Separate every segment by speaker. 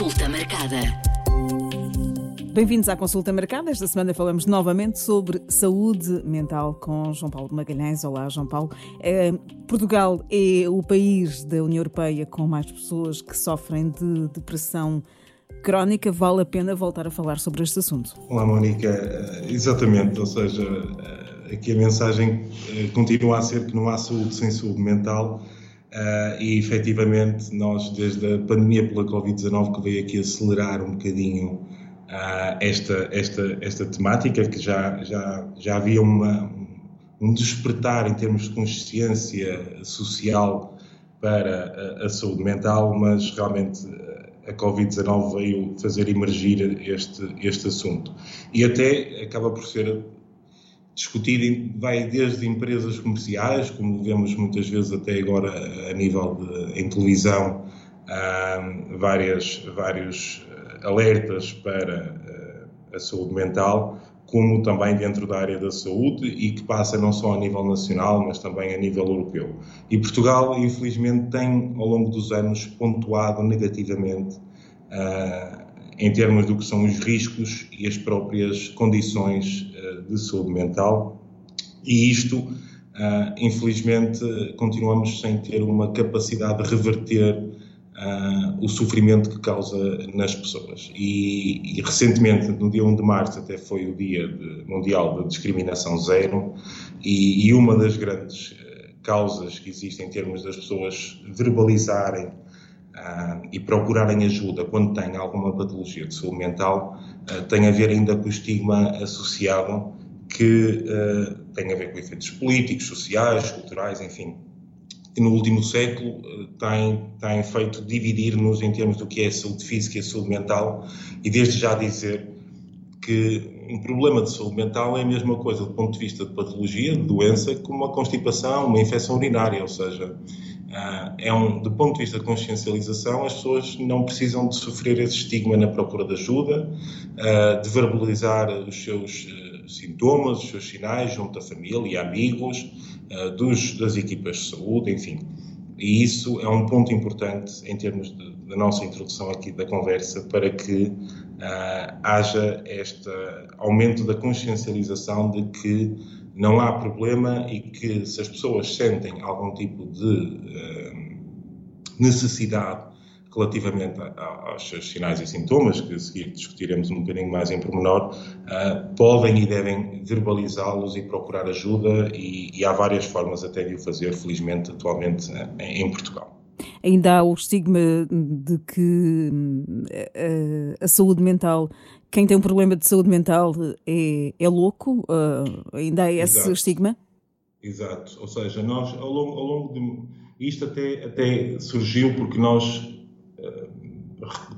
Speaker 1: Consulta marcada.
Speaker 2: Bem-vindos à Consulta Marcada. Esta semana falamos novamente sobre saúde mental com João Paulo Magalhães. Olá, João Paulo. É, Portugal é o país da União Europeia com mais pessoas que sofrem de depressão crónica. Vale a pena voltar a falar sobre este assunto.
Speaker 3: Olá, Mónica. Eh, exatamente, ou seja, eh, aqui a mensagem eh, continua a ser que não há saúde sem saúde mental. Uh, e efetivamente nós, desde a pandemia pela Covid-19, que veio aqui acelerar um bocadinho uh, esta, esta, esta temática, que já, já, já havia uma, um despertar em termos de consciência social para a, a saúde mental, mas realmente a Covid-19 veio fazer emergir este, este assunto. E até acaba por ser discutido, vai desde empresas comerciais, como vemos muitas vezes até agora a nível de, em televisão, uh, várias, vários eh, alertas para uh, a saúde mental, como também dentro da área da saúde e que passa não só a nível nacional, mas também a nível europeu. E Portugal, infelizmente, tem ao longo dos anos pontuado negativamente uh, em termos do que são os riscos e as próprias condições uh, de saúde mental. E isto, uh, infelizmente, continuamos sem ter uma capacidade de reverter Uh, o sofrimento que causa nas pessoas. E, e, recentemente, no dia 1 de março, até foi o Dia Mundial da Discriminação Zero, e, e uma das grandes causas que existem em termos das pessoas verbalizarem uh, e procurarem ajuda quando têm alguma patologia de saúde mental tem a ver ainda com o estigma associado que tem a ver com efeitos políticos, sociais, culturais, enfim, que no último século tem, tem feito dividir-nos em termos do que é a saúde física e a saúde mental, e desde já dizer que um problema de saúde mental é a mesma coisa do ponto de vista de patologia, de doença, como uma constipação, uma infecção urinária, ou seja, é um, do ponto de vista de consciencialização, as pessoas não precisam de sofrer esse estigma na procura de ajuda, eh, de verbalizar os seus sintomas, os seus sinais junto à família amigos, dos, das equipas de saúde, enfim. E isso é um ponto importante em termos da nossa introdução aqui da conversa para que haja este aumento da consciencialização de que não há problema e que se as pessoas sentem algum tipo de uh, necessidade relativamente aos seus sinais e sintomas, que a seguir discutiremos um bocadinho mais em pormenor, uh, podem e devem verbalizá-los e procurar ajuda, e, e, há várias formas até de o fazer, felizmente, atualmente uh, em Portugal.
Speaker 2: Ainda há o estigma de que uh, a saúde mental, quem tem um problema de saúde mental é, é louco, ainda há esse Exato. estigma?
Speaker 3: Exato, ou seja, nós ao longo, ao longo de. Isto até, até surgiu porque nós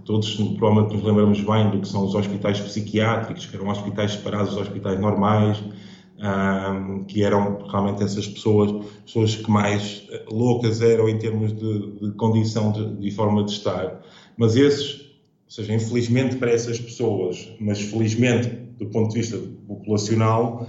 Speaker 3: todos provavelmente nos lembramos bem do que são os hospitais psiquiátricos, que eram hospitais separados dos hospitais normais, um, que eram realmente essas pessoas, pessoas que mais eh, loucas eram em termos de, de condição de, de, forma de estar. Mas esses, seja, infelizmente para essas pessoas, mas felizmente do ponto de vista populacional,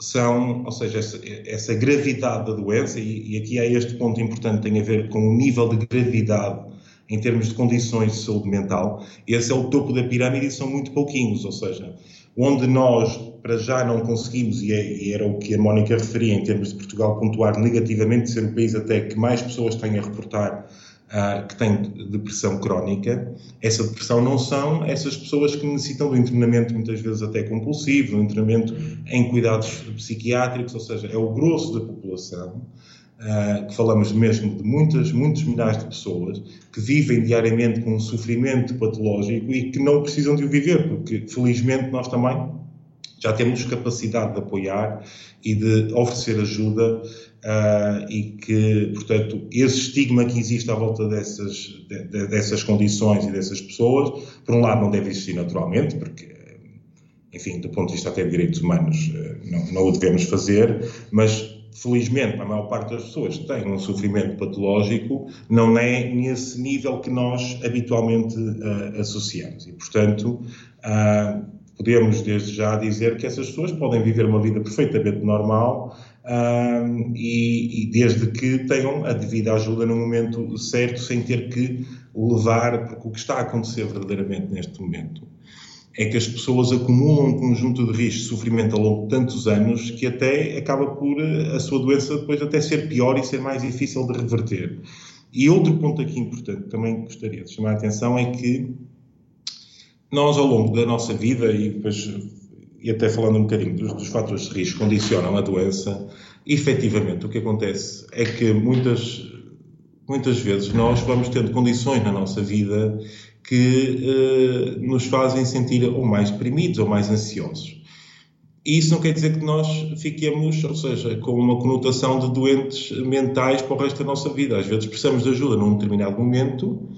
Speaker 3: são, ou seja, essa, essa gravidade da doença, e, e aqui há este ponto importante, tem a ver com o nível de gravidade em termos de condições de saúde mental, esse é o topo da pirâmide e são muito pouquinhos, ou seja, onde nós para já não conseguimos, e, é, e era o que a Mónica referia em termos de Portugal pontuar negativamente, ser o país até que mais pessoas têm a reportar uh, que têm depressão crónica, essa depressão não são essas pessoas que necessitam do internamento muitas vezes até compulsivo, do internamento em cuidados psiquiátricos, ou seja, é o grosso da população Uh, que falamos mesmo de muitas, muitos milhares de pessoas que vivem diariamente com um sofrimento patológico e que não precisam de o viver, porque felizmente nós também já temos capacidade de apoiar e de oferecer ajuda uh, e que, portanto, esse estigma que existe à volta dessas, de, de, dessas condições e dessas pessoas, por um lado não deve existir naturalmente, porque enfim, do ponto de vista até de direitos humanos, ah, não, não o devemos fazer, mas felizmente, a maior parte das pessoas que têm um sofrimento patológico, não é nesse nível que nós habitualmente uh, associamos. E, portanto, uh, podemos desde já dizer que essas pessoas podem viver uma vida perfeitamente normal uh, e, e, desde que tenham a devida ajuda no momento certo, sem ter que levar, porque o que está a acontecer verdadeiramente neste momento é que as pessoas acumulam um conjunto de riscos de sofrimento ao longo de tantos anos que até acaba por eh, a sua doença depois até ser pior e ser mais difícil de reverter. E outro ponto aqui importante também gostaria de chamar a atenção é que nós ao longo da nossa vida e depois e até falando um bocadinho dos, dos fatores de risco que condicionam a doença, efetivamente o que acontece é que muitas muitas vezes nós vamos tendo condições na nossa vida que eh, nos fazem sentir ou mais deprimidos ou mais ansiosos. E isso não quer dizer que nós fiquemos, ou seja, com uma conotação de doentes mentais para o resto da nossa vida. Às vezes precisamos de ajuda num determinado momento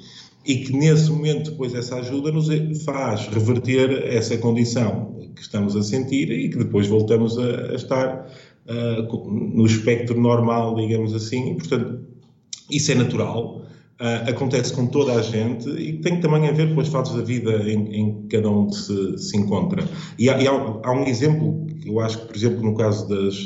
Speaker 3: e que nesse momento depois essa ajuda nos faz reverter essa condição que estamos a sentir e que depois voltamos a, a estar uh, no espectro normal, digamos assim. E, portanto, isso é natural Uh, acontece com toda a gente e tem também a ver com as fases da vida em, em cada um se, se encontra. E, há, e há, há, um exemplo que eu acho que, por exemplo, no caso das,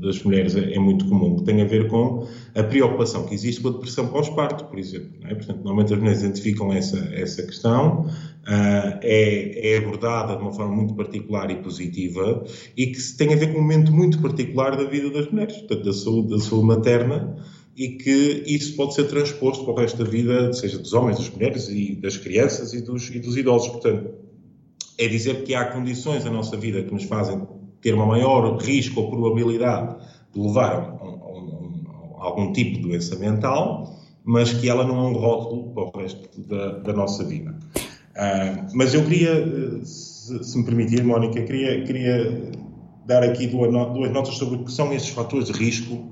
Speaker 3: das mulheres é, é, muito comum, que tem a ver com a preocupação que existe com a depressão pós-parto, por exemplo. É? Portanto, normalmente as mulheres identificam essa, essa questão, uh, é, é abordada de uma forma muito particular e positiva e que tem a ver com um momento muito particular da vida das mulheres, portanto, da saúde, da saúde materna e que isso pode ser transposto para o resto da vida, seja dos homens, das mulheres e das crianças e dos, e dos idosos. Portanto, é dizer que há condições na nossa vida que nos fazem ter uma maior risco ou probabilidade de levar a, a, a, algum tipo de doença mental, mas que ela não é um rótulo para o resto da, da nossa vida. Uh, mas eu queria, se, se, me permitir, Mónica, queria, queria dar aqui duas, notas sobre o que são estes fatores de risco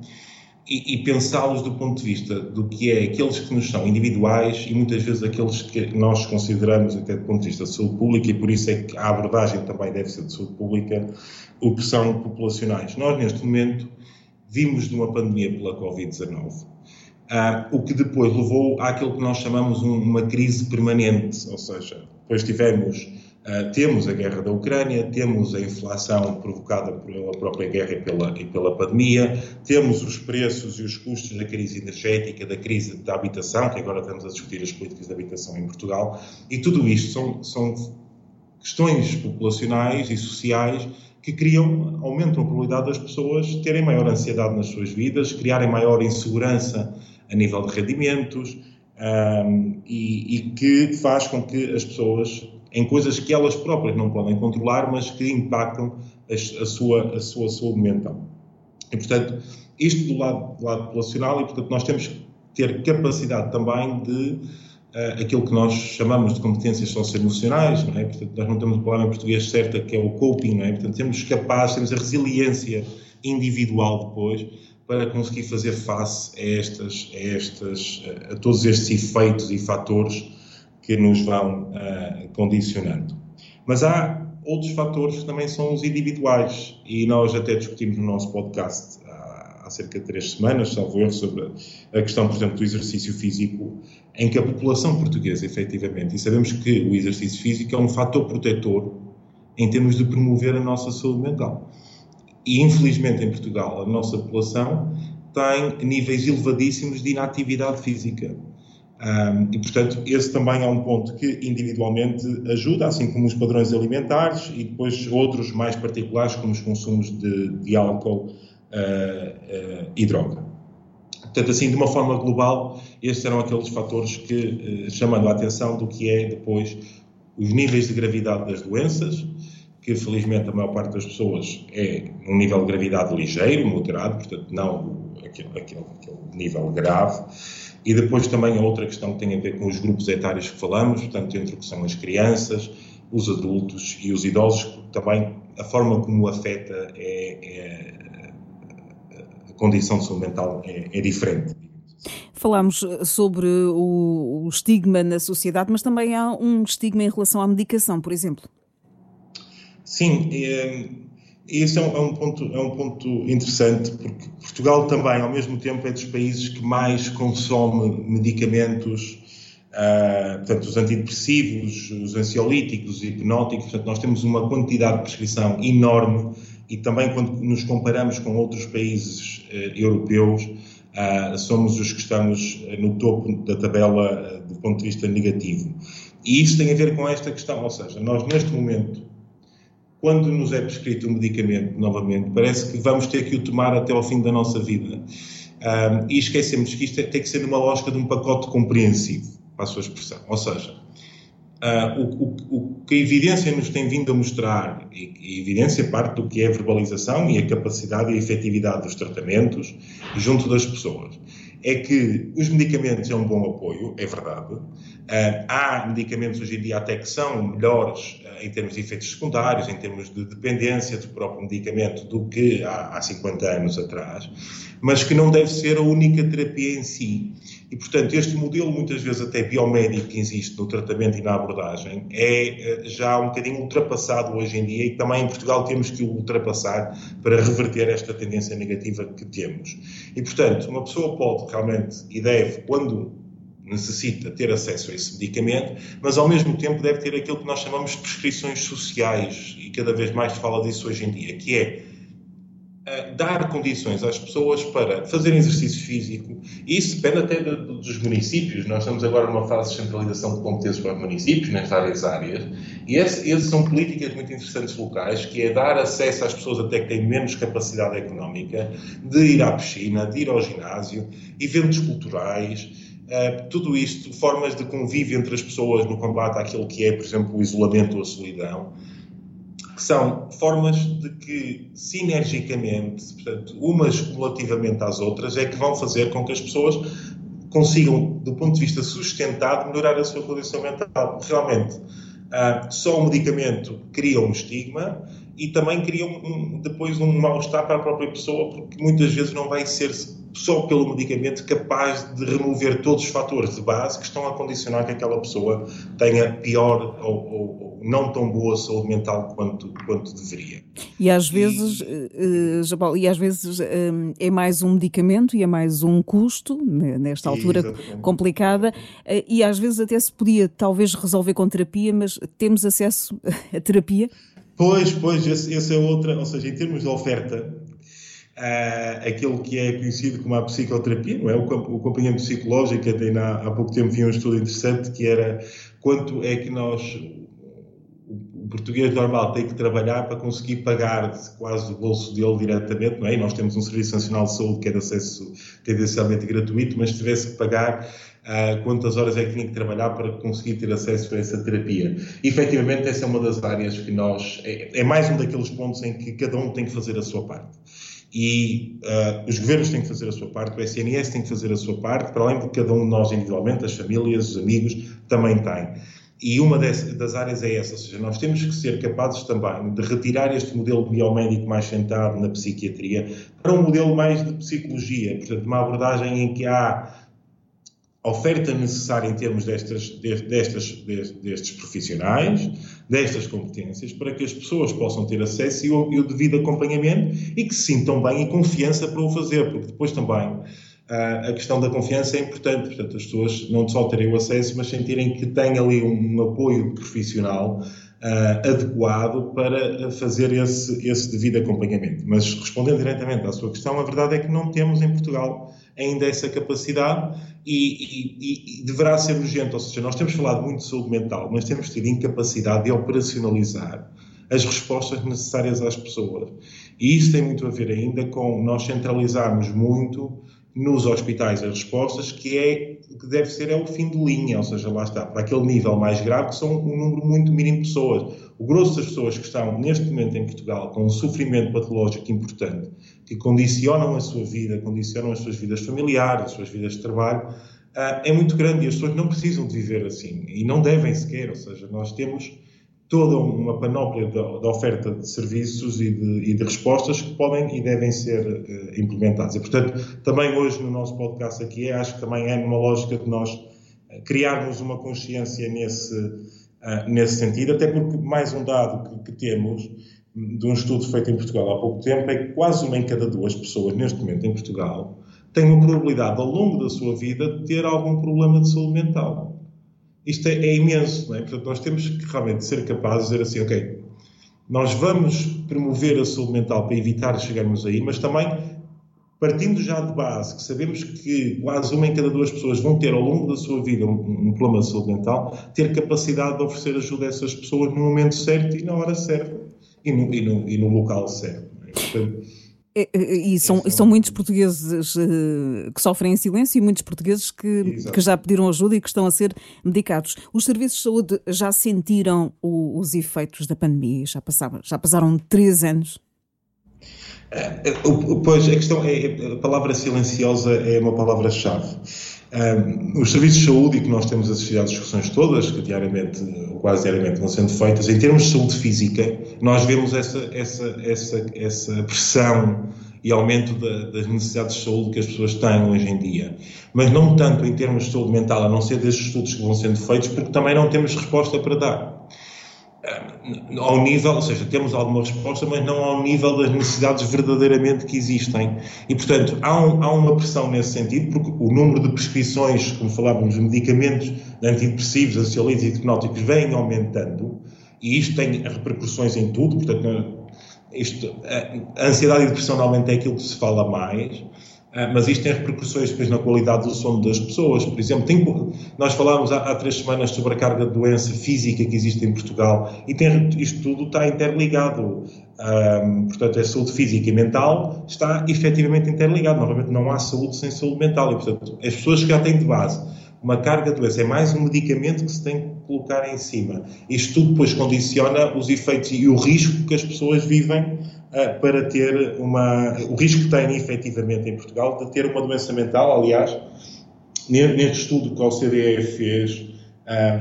Speaker 3: e, e pensá-los do ponto de vista do que é aqueles que nos são individuais e muitas vezes aqueles que nós consideramos até do ponto de vista de saúde pública e por isso é que a abordagem também deve ser de saúde pública, o que são populacionais. Nós, neste momento, vimos de uma pandemia pela Covid-19, ah, o que depois levou àquilo que nós chamamos um, uma crise permanente, ou seja, depois tivemos Uh, temos a guerra da Ucrânia, temos a inflação provocada pela própria guerra e pela, e pela pandemia, temos os preços e os custos da crise energética, da crise da habitação, que agora estamos a discutir as políticas de habitação em Portugal, e tudo isto são, são questões populacionais e sociais que criam, aumentam a probabilidade das pessoas terem maior ansiedade nas suas vidas, criarem maior insegurança a nível de rendimentos, um, e, e que faz com que as pessoas em coisas que elas próprias não podem controlar, mas que impactam a, a sua, a sua saúde mental. E, portanto, isto do lado, do lado populacional, e, portanto, nós temos que ter capacidade também de uh, aquilo que nós chamamos de competências socioemocionais, não é? Portanto, nós não temos a palavra em português certa, que é o coping, não é? Portanto, temos capaz, temos a resiliência individual depois para conseguir fazer face a, estas, a, estas, a todos estes efeitos e fatores que nos vão uh, condicionando. Mas há outros fatores que também são os individuais e nós até discutimos no nosso podcast há, há cerca de três semanas, salvo erro, sobre a questão, por exemplo, do exercício físico, em que a população portuguesa, efetivamente, e sabemos que o exercício físico é um fator protetor em termos de promover a nossa saúde mental. E, infelizmente, em Portugal, a nossa população tem níveis elevadíssimos de inatividade física. Um, e, portanto, esse também é um ponto que individualmente ajuda, assim como os padrões alimentares e depois outros mais particulares, como os consumos de, de álcool uh, uh, e droga. Portanto, assim, de uma forma global, estes eram aqueles fatores que, uh, chamando a atenção do que é depois os níveis de gravidade das doenças, que felizmente a maior parte das pessoas é um nível de gravidade ligeiro, moderado, portanto, não aquele, aquele, aquele nível grave e depois também a outra questão que tem a ver com os grupos etários que falamos, portanto, entre o que são as crianças, os adultos e os idosos, também a forma como afeta é, é a condição de saúde mental é, é diferente.
Speaker 2: Falámos sobre o, o, estigma na sociedade, mas também há um estigma em relação à medicação, por exemplo.
Speaker 3: Sim, é, esse é um, é um, ponto, é um ponto interessante, porque Portugal também, ao mesmo tempo, é dos países que mais consome medicamentos, uh, portanto, os antidepressivos, os ansiolíticos, e hipnóticos, portanto, nós temos uma quantidade de prescrição enorme e também quando nos comparamos com outros países uh, europeus, uh, somos os que estamos no topo da tabela uh, do ponto de vista negativo. E isso tem a ver com esta questão, ou seja, nós neste momento, quando nos é prescrito um medicamento novamente, parece que vamos ter que o tomar até ao fim da nossa vida. Um, e esquecemos que isto é, tem que ser numa lógica de um pacote compreensivo, para a sua expressão. Ou seja, uh, o, o, o, que a evidência nos tem vindo a mostrar, e a evidência parte do que é a verbalização e a capacidade e a efetividade dos tratamentos junto das pessoas, é que os medicamentos é um bom apoio, é verdade. Uh, há medicamentos hoje em dia até que são melhores uh, em termos de efeitos secundários, em termos de dependência do próprio medicamento do que há, há 50 anos atrás mas que não deve ser a única terapia em si. E, portanto, este modelo, muitas vezes até biomédico que existe no tratamento e na abordagem, é eh, já um bocadinho ultrapassado hoje em dia e também em Portugal temos que o ultrapassar para reverter esta tendência negativa que temos. E, portanto, uma pessoa pode realmente e deve, quando necessita ter acesso a esse medicamento, mas ao mesmo tempo deve ter aquilo que nós chamamos de prescrições sociais, e cada vez mais se fala disso hoje em dia, que é dar condições às pessoas para fazerem exercício físico, e isso depende até de, de, dos municípios. Nós estamos agora numa fase de centralização de competências para os municípios, nas várias áreas, e essas são políticas muito interessantes locais, que é dar acesso às pessoas até que têm menos capacidade económica, de ir à piscina, de ir ao ginásio, eventos culturais, Uh, tudo isto, formas de convívio entre as pessoas no combate àquilo que é, por exemplo, o isolamento ou a solidão que são formas de que, sinergicamente, portanto, umas cumulativamente às outras, é que vão fazer com que as pessoas consigam, do ponto de vista sustentado, melhorar a sua condição mental. Realmente, uh, só o medicamento cria um estigma e também cria um, depois um mal-estar para a própria pessoa, porque muitas vezes não vai ser só pelo medicamento capaz de remover todos os fatores de base que estão a condicionar que aquela pessoa tenha pior ou, ou, ou não tão boa saúde mental quanto, quanto deveria.
Speaker 2: E às vezes, e, uh, e às vezes um, é mais um medicamento e é mais um custo, nesta altura Exatamente. complicada, uh, e às vezes até se podia talvez resolver com terapia, mas temos acesso à terapia?
Speaker 3: Pois, pois, esse, esse é outra, ou seja, em termos de oferta, uh, aquilo que é conhecido como a psicoterapia, não é? O, acompanhamento psicológico, até há, pouco tempo vi um estudo interessante que era quanto é que nós o português normal tem que trabalhar para conseguir pagar quase o bolso dele diretamente, não é? E nós temos um Serviço Nacional de Saúde que é de acesso tendencialmente gratuito, mas se tivesse que pagar uh, quantas horas é que tinha que trabalhar para conseguir ter acesso a essa terapia. E, efetivamente, essa é uma das áreas que nós. É, é, mais um daqueles pontos em que cada um tem que fazer a sua parte. E uh, os governos têm que fazer a sua parte, o SNS tem que fazer a sua parte, para além de cada um de nós individualmente, as famílias, os amigos, também têm. E uma das áreas é essa, ou seja, nós temos que ser capazes também de retirar este modelo biomédico mais centrado na psiquiatria para um modelo mais de psicologia, portanto, uma abordagem em que há oferta necessária em termos destas, destes profissionais, destas competências, para que as pessoas possam ter acesso e o, e o devido acompanhamento e que se sintam bem e confiança para o fazer, porque depois também a questão da confiança é importante, portanto, as pessoas não só terem o acesso, mas sentirem que têm ali um apoio profissional uh, adequado para fazer esse, esse devido acompanhamento. Mas respondendo diretamente à sua questão, a verdade é que não temos em Portugal ainda essa capacidade e, e, e, deverá ser urgente. Ou seja, nós temos falado muito de saúde mental, mas temos tido incapacidade de operacionalizar as respostas necessárias às pessoas. E isso tem muito a ver ainda com nós centralizarmos muito nos hospitais as respostas, que é que deve ser é o fim de linha, ou seja, lá está, para aquele nível mais grave, que são um número muito mínimo de pessoas. O grosso das pessoas que estão neste momento em Portugal com um sofrimento patológico importante, que condicionam a sua vida, condicionam as suas vidas familiares, as suas vidas de trabalho, ah, é muito grande e as pessoas não precisam de viver assim e não devem sequer, ou seja, nós temos toda uma panóplia de, oferta de serviços e de, e de, respostas que podem e devem ser uh, implementados. E, portanto, também hoje no nosso podcast aqui, acho que também é numa lógica de nós eh, criarmos uma consciência nesse, uh, nesse sentido, até porque mais um dado que, que, temos de um estudo feito em Portugal há pouco tempo é que quase uma em cada duas pessoas neste momento em Portugal tem uma probabilidade ao longo da sua vida de ter algum problema de saúde mental isto é, é imenso, não é? Portanto, nós temos que realmente ser capazes de dizer assim, ok, nós vamos promover a saúde mental para evitar chegarmos aí, mas também partindo já de base que sabemos que quase uma em cada duas pessoas vão ter ao longo da sua vida um, um problema de saúde mental, ter capacidade de oferecer ajuda a essas pessoas no momento certo e na hora certa e no, e no, e no local certo. É? Portanto,
Speaker 2: e são, e são muitos portugueses uh, que sofrem em silêncio e muitos portugueses que, que, já pediram ajuda e que estão a ser medicados. Os serviços de saúde já sentiram o, os efeitos da pandemia? Já passaram, já passaram três anos?
Speaker 3: É, pois, a questão é, a palavra silenciosa é uma palavra-chave. Um, os serviços de saúde, e que nós temos assistido às discussões todas, que diariamente, ou quase diariamente, vão sendo feitas, em termos de saúde física, nós vemos essa, essa, essa, essa pressão e aumento da, das necessidades de saúde que as pessoas têm hoje em dia. Mas não tanto em termos de saúde mental, a não ser desses estudos que vão sendo feitos, porque também não temos resposta para dar. Eh, ao nível, ou seja, temos alguma resposta, mas não ao nível das necessidades verdadeiramente que existem. E, portanto, há, um, há uma pressão nesse sentido, porque o número de prescrições, como falávamos, de medicamentos de antidepressivos, ansiolíticos e hipnóticos vem aumentando, e isto tem repercussões em tudo, portanto, isto, a ansiedade e depressão normalmente é aquilo que se fala mais, ah, mas isto tem repercussões depois na qualidade do sono das pessoas. Por exemplo, tem, nós falámos há, há, três semanas sobre a carga de doença física que existe em Portugal e tem, isto tudo está interligado. Um, portanto, a saúde física e mental está efetivamente interligado. Novamente, não há saúde sem saúde mental. E, portanto, as pessoas que já têm de base uma carga de doença é mais um medicamento que se tem que colocar em cima. Isto tudo depois condiciona os efeitos e o risco que as pessoas vivem uh, para ter uma. o risco que têm efetivamente em Portugal de ter uma doença mental. Aliás, neste estudo que a OCDE fez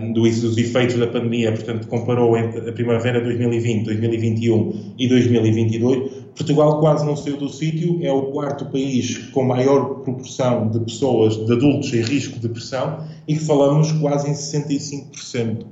Speaker 3: um, dos efeitos da pandemia, portanto, comparou entre a primavera de 2020, 2021 e 2022, Portugal quase não saiu do sítio, é o quarto país com maior proporção de pessoas, de adultos em risco de depressão, e falamos quase em 65%.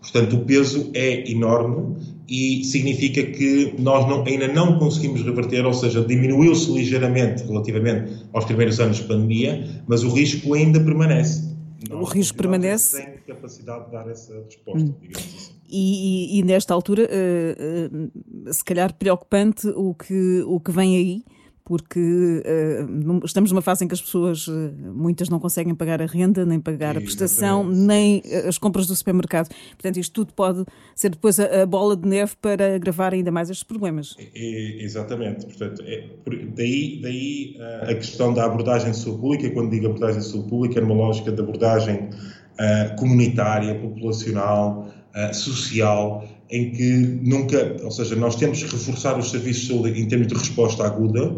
Speaker 3: Portanto, o peso é enorme e significa que nós não, ainda não conseguimos reverter, ou seja, diminuiu-se ligeiramente relativamente aos primeiros anos de pandemia, mas o risco ainda permanece
Speaker 2: o risco permanece.
Speaker 3: Tem capacidade de dar essa resposta, hum. digamos assim.
Speaker 2: E, e, e, nesta altura, uh, uh, se calhar preocupante o que, o que vem aí, porque uh, estamos numa fase em que as pessoas, muitas não conseguem pagar a renda, nem pagar a prestação, nem as compras do supermercado. Portanto, isto tudo pode ser depois a, a bola de neve para agravar ainda mais estes problemas.
Speaker 3: É, exatamente. Portanto, é, daí, daí a questão da abordagem de saúde pública, quando digo abordagem de saúde pública, é numa lógica de abordagem comunitária, populacional, social, em que nunca, ou seja, nós temos que reforçar os serviços de saúde em termos de resposta aguda,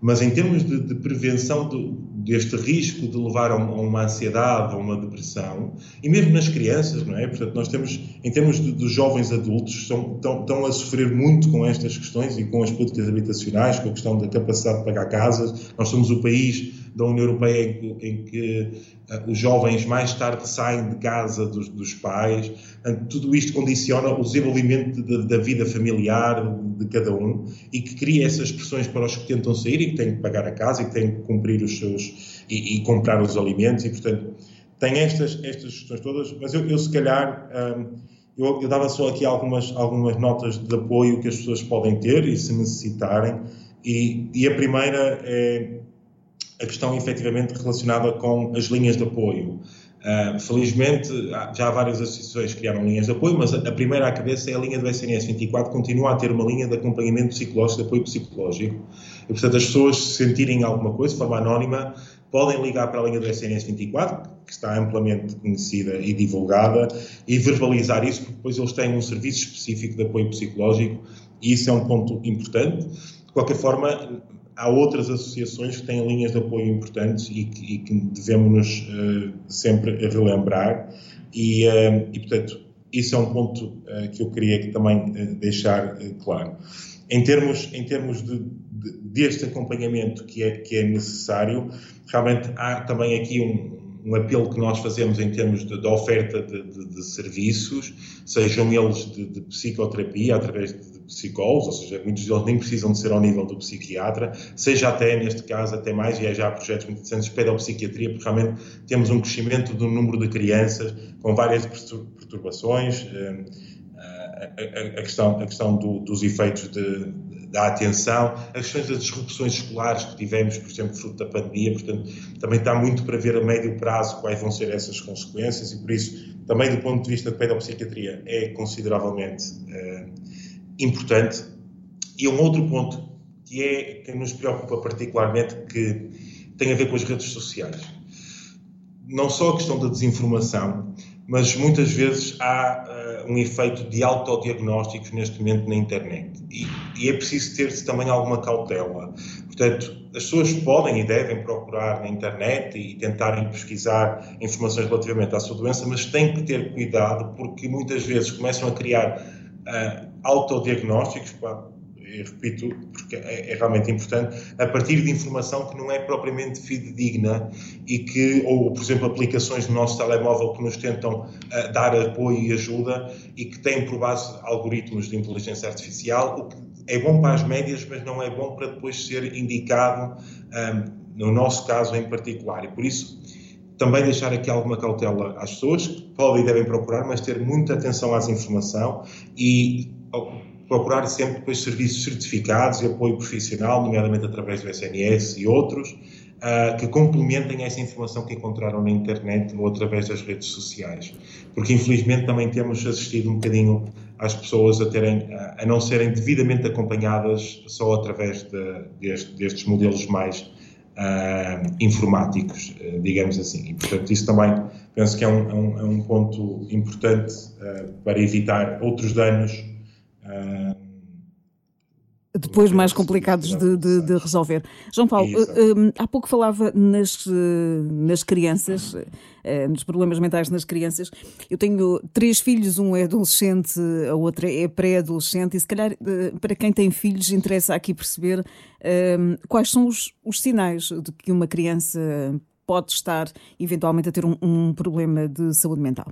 Speaker 3: mas em termos de, de prevenção de, deste risco de levar a uma ansiedade, a uma depressão, e mesmo nas crianças, não é? Portanto, nós temos, em termos de jovens adultos, estão, estão, a sofrer muito com estas questões e com as políticas habitacionais, com a questão da capacidade de pagar casas. Nós somos o país da União Europeia em que, em que os jovens mais tarde saem de casa dos, dos pais. Uh, tudo isto condiciona o desenvolvimento de, da vida familiar de cada um e que cria essas pressões para os que tentam sair e que têm que pagar a casa e que têm que cumprir os seus e, e comprar os alimentos e portanto tem estas estas questões todas. Mas eu, eu se calhar um, eu, eu, dava só aqui algumas, algumas notas de apoio que as pessoas podem ter e se necessitarem. E, e a primeira é a questão efetivamente relacionada com as linhas de apoio. Uh, felizmente, já há várias associações criaram linhas de apoio, mas a, a primeira à cabeça é a linha do SNS 24, continua a ter uma linha de acompanhamento psicológico, de apoio psicológico. E, portanto, as pessoas se sentirem alguma coisa, de forma anónima, podem ligar para a linha do SNS 24, que está amplamente conhecida e divulgada, e verbalizar isso, porque depois eles têm um serviço específico de apoio psicológico, e isso é um ponto importante. De qualquer forma, há outras associações que têm linhas de apoio importantes e que, e que devemos uh, sempre relembrar e, uh, e, portanto, isso é um ponto uh, que eu queria também deixar claro. Em termos, em termos de, de, deste acompanhamento que é, que é necessário, realmente há também aqui um, um apelo que nós fazemos em termos de, de oferta de, de, de, serviços, sejam eles de, psicoterapia, através de psicólogos, ou seja, muitos deles nem precisam de ser ao nível do psiquiatra, seja até, neste caso, até mais, e já projetos muito interessantes, pedopsiquiatria, porque realmente temos um crescimento do número de crianças com várias perturbações, eh, a, a, questão, a questão do, dos efeitos de, da atenção, as questões das disrupções escolares que tivemos, por exemplo, fruto da pandemia, portanto, também está muito para ver a médio prazo quais vão ser essas consequências e, por isso, também do ponto de vista da pedopsiquiatria, é consideravelmente uh, importante. E um outro ponto que é que nos preocupa particularmente, que tem a ver com as redes sociais. Não só a questão da desinformação, mas muitas vezes há uh, um efeito de autodiagnósticos neste momento na internet. E, e é preciso ter-se também alguma cautela. Portanto, as pessoas podem e devem procurar na internet e tentarem pesquisar informações relativamente à sua doença, mas têm que ter cuidado porque muitas vezes começam a criar uh, autodiagnósticos, e repito, porque é, é, realmente importante, a partir de informação que não é propriamente fidedigna e que, ou por exemplo, aplicações no nosso telemóvel que nos tentam uh, dar apoio e ajuda e que têm por base algoritmos de inteligência artificial, o que é bom para as médias, mas não é bom para depois ser indicado, um, ah, no nosso caso em particular. E por isso, também deixar aqui alguma cautela às pessoas que podem e devem procurar, mas ter muita atenção às informação e procurar sempre depois serviços certificados e apoio profissional, nomeadamente através do SNS e outros, uh, que complementem essa informação que encontraram na internet ou através das redes sociais. Porque infelizmente também temos assistido um bocadinho às pessoas a, terem, a não serem devidamente acompanhadas só através de, deste, destes modelos mais uh, informáticos, uh, digamos assim. E, portanto, isso também penso que é um, é um, é um ponto importante para evitar outros danos
Speaker 2: depois mais complicados de, de, de, resolver. João Paulo, uh, há pouco falava nas, uh, nas crianças, uh, nos problemas mentais nas crianças. Eu tenho três filhos, um é adolescente, a outra é pré-adolescente, e se calhar para quem tem filhos interessa aqui perceber quais são os, os sinais de que uma criança pode estar eventualmente a ter um, um problema de saúde mental.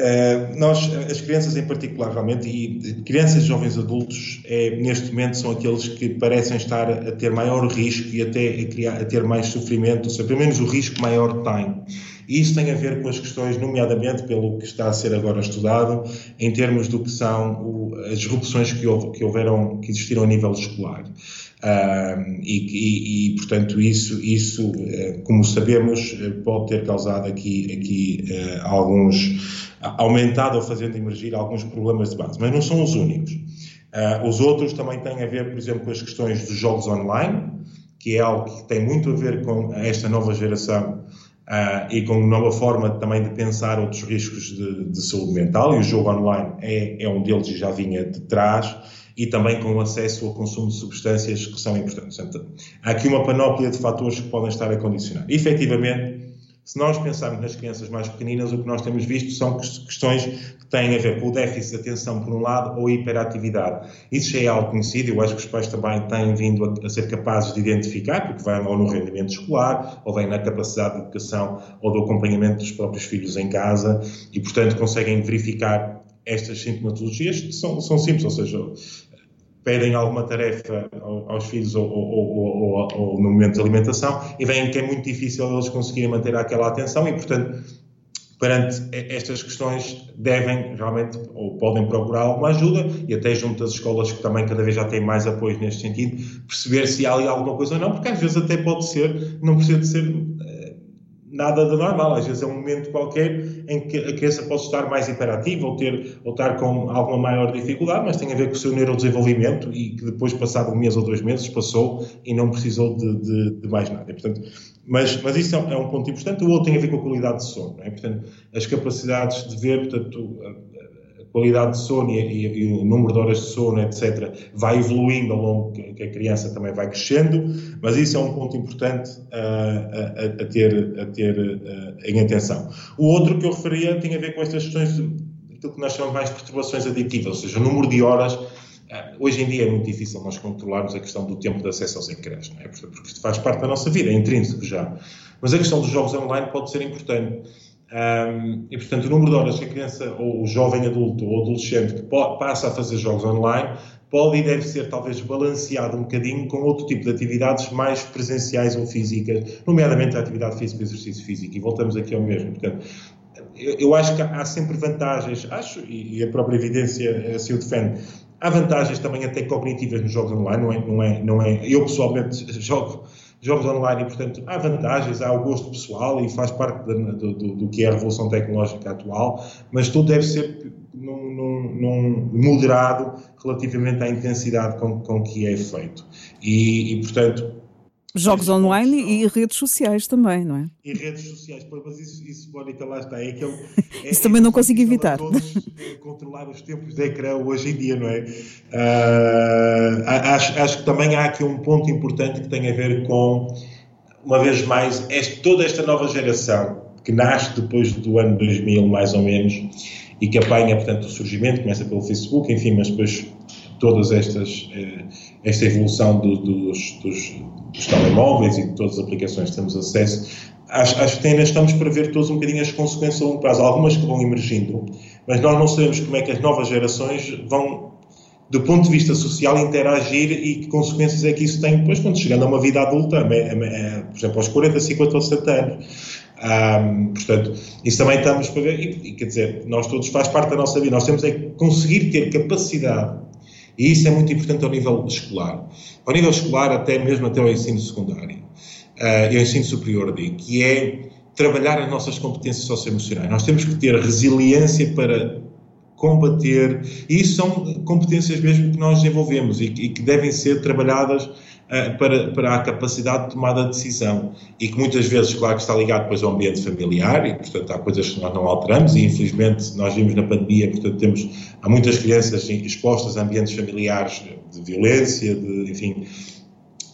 Speaker 3: Uh, nós, as crianças em particular, realmente, e crianças e jovens adultos, é, neste momento são aqueles que parecem estar a ter maior risco e até a, criar, a ter mais sofrimento, ou seja, pelo menos o risco maior tem. E isso tem a ver com as questões, nomeadamente pelo que está a ser agora estudado, em termos do que são o, as disrupções que, houve, que houveram, que existiram a nível escolar. E, e, e, portanto, isso, isso uh, como sabemos, uh, pode ter causado aqui, aqui eh, alguns, aumentado ou fazendo emergir alguns problemas de base, mas não são os únicos. os outros também têm a ver, por exemplo, com as questões dos jogos online, que é algo que tem muito a ver com esta nova geração e com uma nova forma também de pensar outros riscos de, de saúde mental, e o jogo online é, é um deles e já vinha de trás e também com o acesso ao consumo de substâncias que são importantes. Há aqui uma panóplia de fatores que podem estar a condicionar. E, efetivamente, se nós pensarmos nas crianças mais pequeninas, o que nós temos visto são questões que têm a ver com o déficit de atenção, por um lado, ou a hiperatividade. Isso já é algo conhecido, eu acho que os pais também têm vindo a, a ser capazes de identificar, porque vem ou no rendimento escolar, ou vem na capacidade de educação ou do acompanhamento dos próprios filhos em casa, e, portanto, conseguem verificar estas sintomatologias, são, são simples, ou seja, pedem alguma tarefa aos filhos ou, ou, ou, ou, no momento de alimentação e veem que é muito difícil eles conseguirem manter aquela atenção e, portanto, perante estas questões devem realmente ou podem procurar alguma ajuda e até junto às escolas que também cada vez já têm mais apoio neste sentido, perceber se há ali alguma coisa ou não, porque às vezes até pode ser, não precisa de ser nada de normal. Às vezes é um momento qualquer em que a criança pode estar mais hiperativa ou, ter, ou estar com alguma maior dificuldade, mas tem a ver com o seu neurodesenvolvimento e que depois, passado um mês ou dois meses, passou e não precisou de, de, de mais nada. E, portanto, mas, mas isso é um ponto importante. O outro tem a ver com a qualidade de sono. É? Portanto, as capacidades de ver, portanto, qualidade de sono e, e, e, o número de horas de sono, etc., vai evoluindo ao longo que, que a criança também vai crescendo, mas isso é um ponto importante uh, a, a, ter, a ter uh, em atenção. O outro que eu referia tem a ver com estas questões daquilo que nós chamamos mais perturbações aditivas, ou seja, o número de horas. Uh, hoje em dia é muito difícil nós controlarmos a questão do tempo de acesso aos ecrãs, não é? porque isto faz parte da nossa vida, é intrínseco já. Mas a questão dos jogos online pode ser importante. Um, e, portanto, o número de horas que a criança, ou o jovem adulto ou adolescente que passa a fazer jogos online pode e deve ser talvez balanceado um bocadinho com outro tipo de atividades mais presenciais ou físicas, nomeadamente a atividade física e exercício físico. E voltamos aqui ao mesmo. Portanto, eu, eu, acho que há sempre vantagens, acho, e a própria evidência assim o defende. Há vantagens também até cognitivas nos jogos online, não é? Não é, não é eu pessoalmente jogo jogos online e, portanto, há vantagens, há o gosto pessoal e faz parte do, do, do, que é a revolução tecnológica atual, mas tudo deve ser num, num, num moderado relativamente à intensidade com, com que é feito. E, e portanto,
Speaker 2: Jogos online e redes sociais também, não é?
Speaker 3: E redes sociais, mas isso, isso Mónica, lá está. É aquele,
Speaker 2: é, isso também não consigo evitar.
Speaker 3: Todos, é, controlar os tempos de ecrã hoje em dia, não é? Uh, acho, acho que também há aqui um ponto importante que tem a ver com, uma vez mais, este, toda esta nova geração que nasce depois do ano 2000, mais ou menos, e que apanha, portanto, o surgimento, começa pelo Facebook, enfim, mas depois todas estas, eh, esta evolução do, dos, dos dos telemóveis e de todas as aplicações que temos acesso, acho, acho que ainda estamos para ver todos um bocadinho as consequências a longo prazo. Algumas que vão emergindo, mas nós não sabemos como é que as novas gerações vão, do ponto de vista social, interagir e que consequências é que isso tem depois quando chegando a uma vida adulta, é, é, por exemplo, aos 40, 50 ou 60 anos. Um, portanto, isso também estamos para ver, e, e, quer dizer, nós todos faz parte da nossa vida, nós temos é que conseguir ter capacidade e isso é muito importante ao nível escolar. Ao nível escolar, até mesmo até ao ensino secundário uh, e ao ensino superior, digo, que é trabalhar as nossas competências socioemocionais. Nós temos que ter resiliência para combater, e isso são competências mesmo que nós desenvolvemos e, e que devem ser trabalhadas para, para a capacidade de tomada de decisão. E que muitas vezes, claro que está ligado depois ao ambiente familiar e, portanto, há coisas que nós não alteramos e, infelizmente, nós vimos na pandemia, portanto, temos, há muitas crianças expostas a ambientes familiares de violência, de, enfim,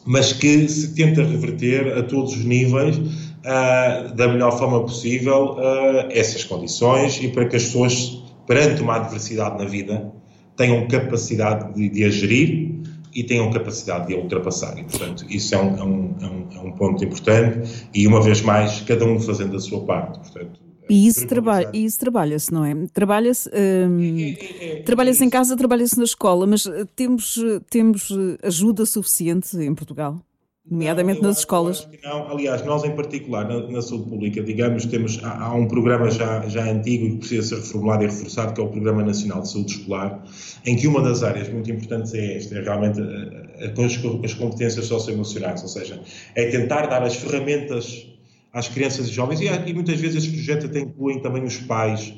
Speaker 3: mas que se tenta reverter a todos os níveis uh, da melhor forma possível uh, essas condições e para que as pessoas, perante uma adversidade na vida, tenham capacidade de, de a gerir e tenham capacidade de a ultrapassar. E, portanto, isso é um, é um, é um, é um ponto importante e, uma vez mais, cada um fazendo a sua parte. Portanto,
Speaker 2: e isso, traba isso trabalha-se, não é? Trabalha-se hum, é, é, é, trabalha em casa, trabalha-se na escola, mas eh, temos, eh, temos eh, ajuda suficiente em Portugal? Nomeadamente não, nas escolas.
Speaker 3: não. Aliás, nós em particular, na, na, saúde pública, digamos, temos, há, há, um programa já, já antigo que precisa ser reformulado e reforçado, que é o Programa Nacional de Saúde Escolar, em que uma das áreas muito importantes é esta, é realmente as, as competências socioemocionais, ou seja, é tentar dar as ferramentas às crianças e jovens, e, e muitas vezes estes projetos até incluem também os pais,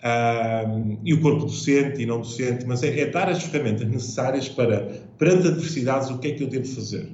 Speaker 3: Uh, e o corpo docente e não docente, mas é, é, dar as ferramentas necessárias para, perante adversidades, o que é que eu devo fazer.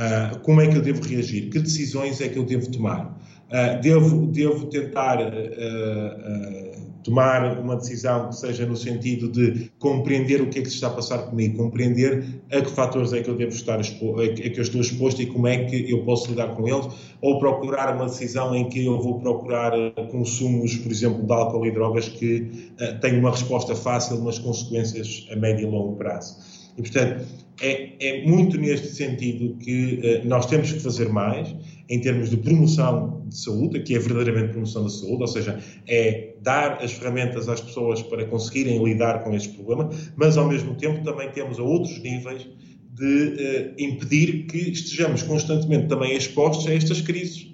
Speaker 3: Uh, como é que eu devo reagir? Que decisões é que eu devo tomar? Uh, devo, devo tentar uh, tomar uma decisão que seja no sentido de compreender o que é que se está a passar comigo, compreender a que fatores é que eu devo estar é que eu estou exposto e como é que eu posso lidar com eles, ou procurar uma decisão em que eu vou procurar consumos, por exemplo, de álcool e drogas que uh, têm uma resposta fácil, mas consequências a médio e longo prazo. E, portanto, é, é muito neste sentido que uh, nós temos que fazer mais em termos de promoção de saúde, que é verdadeiramente promoção da saúde, ou seja, é dar as ferramentas às pessoas para conseguirem lidar com este problema, mas ao mesmo tempo também temos a outros níveis de uh, impedir que estejamos constantemente também expostos a estas crises.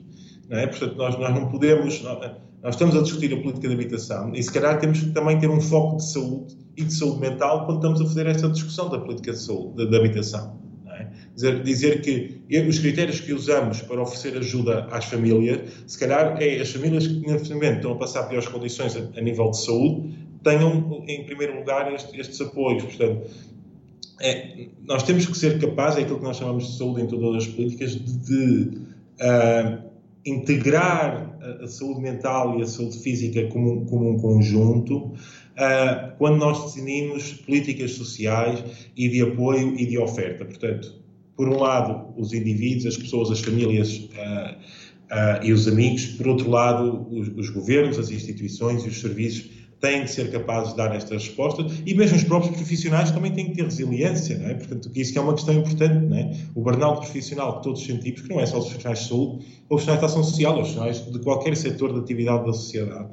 Speaker 3: Não é? Portanto, nós, nós não podemos. Nós, nós estamos a discutir a política de habitação e, se calhar, temos que também ter um foco de saúde e de saúde mental quando estamos a fazer esta discussão da política de, saúde, de, de habitação. É? Dizer, dizer, que os critérios que usamos para oferecer ajuda às famílias, se calhar é as famílias que neste momento estão a passar piores condições a, a nível de saúde, tenham em primeiro lugar este, estes apoios. Portanto, é, nós temos que ser capazes, é aquilo que nós chamamos de saúde em todas as políticas, de, de uh, integrar a, saúde mental e a saúde física como, como um conjunto uh, quando nós definimos políticas sociais e de apoio e de oferta. Portanto, por um lado, os indivíduos, as pessoas, as famílias uh, uh, e os amigos, por outro lado, os, os, governos, as instituições e os serviços têm de ser capazes de dar estas respostas e mesmo os próprios profissionais também têm que ter resiliência, não é? Portanto, isso é uma questão importante, não é? O burnout profissional que todos sentimos, que não é só os profissionais de saúde, ou os profissionais de ação social, os profissionais de qualquer setor de atividade da sociedade.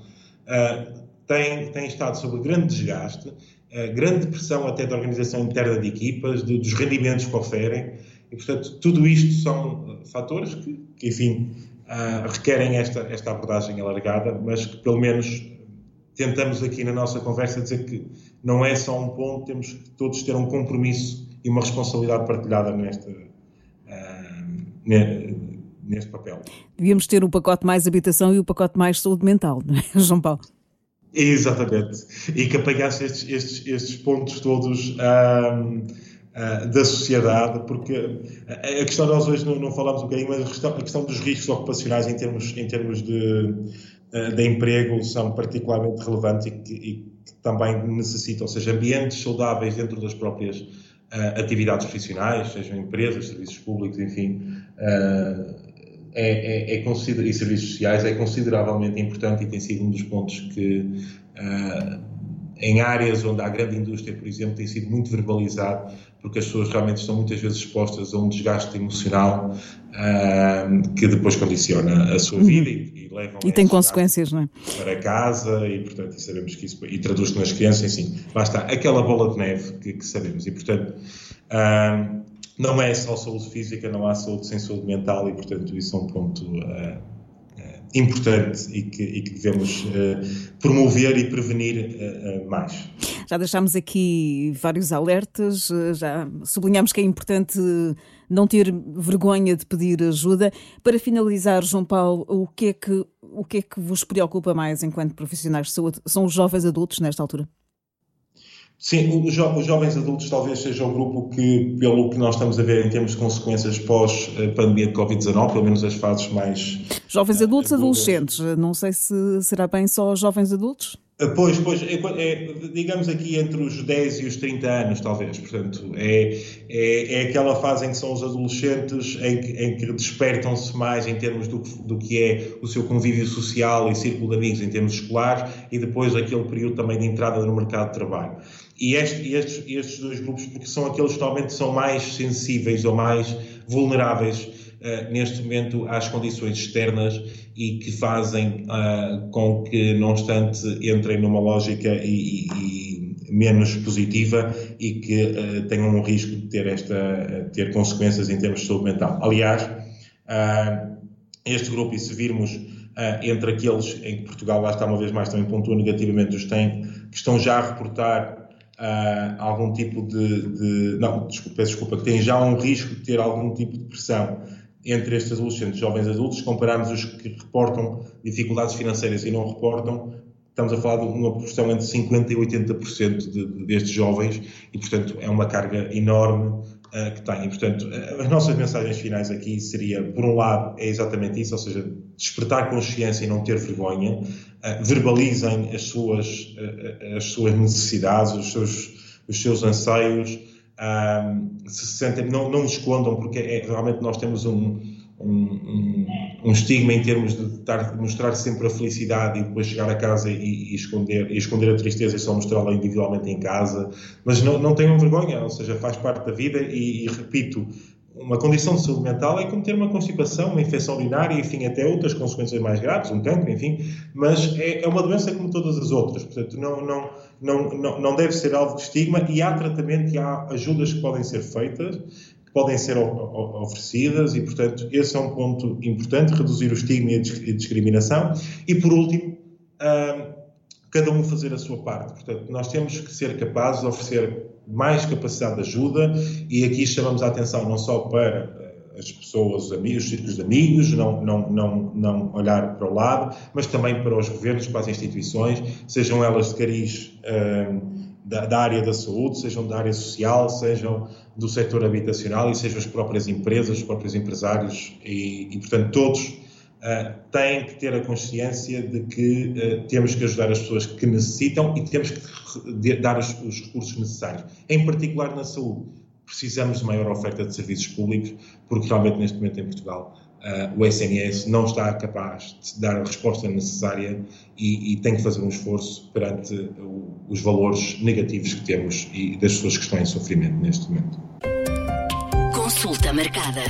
Speaker 3: Uh, tem, tem estado sob grande desgaste, uh, grande pressão até da organização interna de equipas, de, dos rendimentos que oferem, e portanto tudo isto são uh, fatores que, que enfim, uh, requerem esta, esta abordagem alargada, mas que pelo menos tentamos aqui na nossa conversa dizer que não é só um ponto, temos que todos ter um compromisso e uma responsabilidade partilhada neste, uh, neste papel.
Speaker 2: Devíamos ter o um pacote mais habitação e o um pacote mais saúde mental, não é, João Paulo?
Speaker 3: Exatamente. E que apanhasse estes, estes, estes pontos todos uh, da sociedade, porque a questão nós hoje não, não falamos um bocadinho, mas a questão, a questão dos riscos ocupacionais em termos, em termos de, de emprego são particularmente relevantes e que, e que também necessitam, ou seja, ambientes saudáveis dentro das próprias uh, atividades profissionais, sejam empresas, serviços públicos, enfim, uh, é, é, é e serviços sociais é consideravelmente importante e tem sido um dos pontos que uh, em áreas onde há grande indústria, por exemplo, tem sido muito verbalizado, porque as pessoas realmente estão muitas vezes expostas a um desgaste emocional uh, que depois condiciona a sua uhum. vida e, e levam
Speaker 2: E tem consequências, não é?
Speaker 3: Para casa e, portanto, sabemos que isso e traduz-se nas crianças, enfim, lá está, aquela bola de neve que, que sabemos. E, portanto, uh, não é só saúde física, não há saúde sem saúde mental e, portanto, isso é um ponto uh, importante e que, e que devemos uh, promover e prevenir mais.
Speaker 2: Já deixámos aqui vários alertas, já sublinhamos que é importante não ter vergonha de pedir ajuda. Para finalizar, João Paulo, o que é que, o que, é que vos preocupa mais enquanto profissionais de saúde? São os jovens adultos nesta altura?
Speaker 3: Sim, os, jo os, jovens adultos talvez seja o grupo que, pelo que nós estamos a ver em termos de consequências pós-pandemia de Covid-19, pelo menos as fases mais.
Speaker 2: Jovens adultos, adolescentes. Não sei se será bem só jovens adultos?
Speaker 3: Eh, pois, pois, é, é, digamos aqui entre os 10 e os 30 anos, talvez. Portanto, é, é, é aquela fase em que são os adolescentes em que, em que despertam-se mais em termos do, do que é o seu convívio social e círculo de amigos em termos escolares e depois aquele período também de entrada no mercado de trabalho. E este, estes, estes dois grupos, porque são aqueles que normalmente são mais sensíveis ou mais vulneráveis neste momento às condições externas e que fazem uh, com que, não obstante, entrem numa lógica e, e, e menos positiva e que uh, tenham um risco de ter, esta, ter consequências em termos de saúde mental. Aliás, este grupo, e se virmos entre aqueles em que Portugal, lá está uma vez mais, também pontua negativamente, os tem, que estão já a reportar uh, algum tipo de, de, Não, desculpa, peço desculpa, que têm já um risco de ter algum tipo de pressão entre estes adolescentes, jovens adultos, se compararmos os que reportam dificuldades financeiras e não reportam, estamos a falar de uma proporção entre 50% e 80% de, de, destes jovens e, portanto, é uma carga enorme uh, que têm. Portanto, as nossas mensagens finais aqui seria, por um lado, é exatamente isso, ou seja, despertar consciência e não ter vergonha, uh, verbalizem as suas, uh, as suas necessidades, os seus, os seus anseios, se sentem, não, não escondam, porque é, realmente nós temos um, um, um, um, estigma em termos de, de mostrar sempre a felicidade e depois chegar a casa e, e esconder, e esconder a tristeza e só mostrá-la individualmente em casa. Mas não, não tenham vergonha, ou seja, faz parte da vida e, e repito, uma condição de saúde mental é como ter uma constipação, uma infecção urinária, enfim, até outras consequências mais graves, um cancro, enfim, mas é, é uma doença como todas as outras, portanto, não, não, não, não, não deve ser alvo de estigma e há tratamento e há ajudas que podem ser feitas, que podem ser oferecidas e, portanto, esse é um ponto importante, reduzir o estigma e a discriminação. E, por último, cada um fazer a sua parte. Portanto, nós temos que ser capazes de oferecer mais capacidade de ajuda e aqui chamamos a atenção não só para eh, as pessoas, os amigos, os círculos de amigos, não, não, não, não olhar para o lado, mas também para os governos, para as instituições, sejam elas de cariz uh, da, da, área da saúde, sejam da área social, sejam do setor habitacional e sejam as próprias empresas, os próprios empresários e, e portanto, todos uh, têm que ter a consciência de que uh, temos que ajudar as pessoas que necessitam e temos que dar os, os recursos necessários, em particular na saúde. Precisamos de maior oferta de serviços públicos, porque realmente neste momento em Portugal Uh, o SNS não está capaz de dar a resposta necessária e, e tem que fazer um esforço perante o, os valores negativos que temos e das pessoas que estão em sofrimento neste momento. Consulta marcada.